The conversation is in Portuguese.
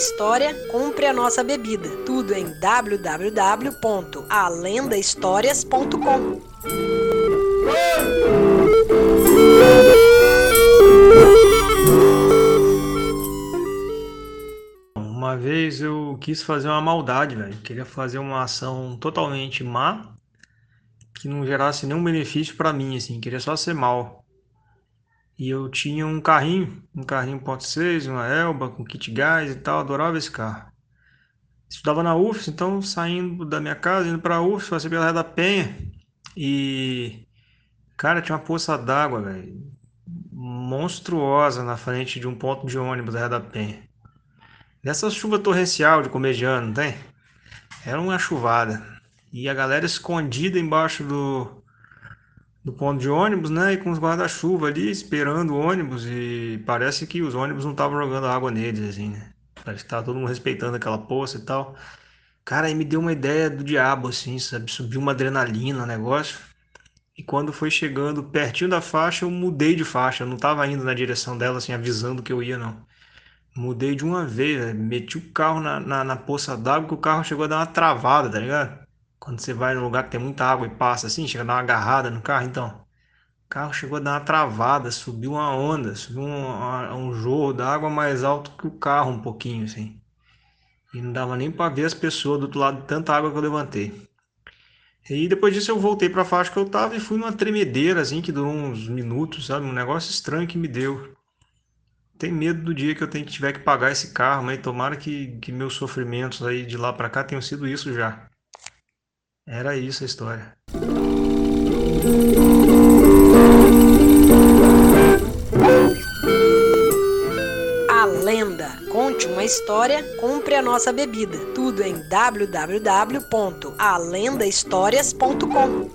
história, compre a nossa bebida. Tudo em www.alendahistorias.com. Uma vez eu quis fazer uma maldade, velho. Queria fazer uma ação totalmente má que não gerasse nenhum benefício para mim, assim. Queria só ser mal. E eu tinha um carrinho, um carrinho ponto .6, uma Elba com kit gás e tal. Adorava esse carro. Estudava na UFS, então saindo da minha casa, indo pra UFS, passei pela Ré da Penha. E, cara, tinha uma poça d'água, velho. Monstruosa na frente de um ponto de ônibus da Ré da Penha. Nessa chuva torrencial de comediano, não tem? Era uma chuvada. E a galera escondida embaixo do, do ponto de ônibus, né? E com os guarda-chuva ali, esperando o ônibus. E parece que os ônibus não estavam jogando água neles, assim, né? Parece que tava todo mundo respeitando aquela poça e tal. Cara, aí me deu uma ideia do diabo, assim, sabe? Subiu uma adrenalina, negócio. E quando foi chegando pertinho da faixa, eu mudei de faixa. Eu não tava indo na direção dela, assim, avisando que eu ia, não. Mudei de uma vez, meti o carro na, na, na poça d'água que o carro chegou a dar uma travada, tá ligado? Quando você vai num lugar que tem muita água e passa assim, chega a dar uma agarrada no carro, então. O carro chegou a dar uma travada, subiu uma onda, subiu um, um jorro d'água mais alto que o carro um pouquinho, assim. E não dava nem para ver as pessoas do outro lado de tanta água que eu levantei. E depois disso eu voltei para a faixa que eu tava e fui numa tremedeira, assim, que durou uns minutos, sabe? Um negócio estranho que me deu tenho medo do dia que eu tenho, tiver que pagar esse carro, mas tomara que, que meus sofrimentos aí de lá para cá tenham sido isso já. Era isso a história. A lenda. Conte uma história, compre a nossa bebida. Tudo em www.alendahistorias.com.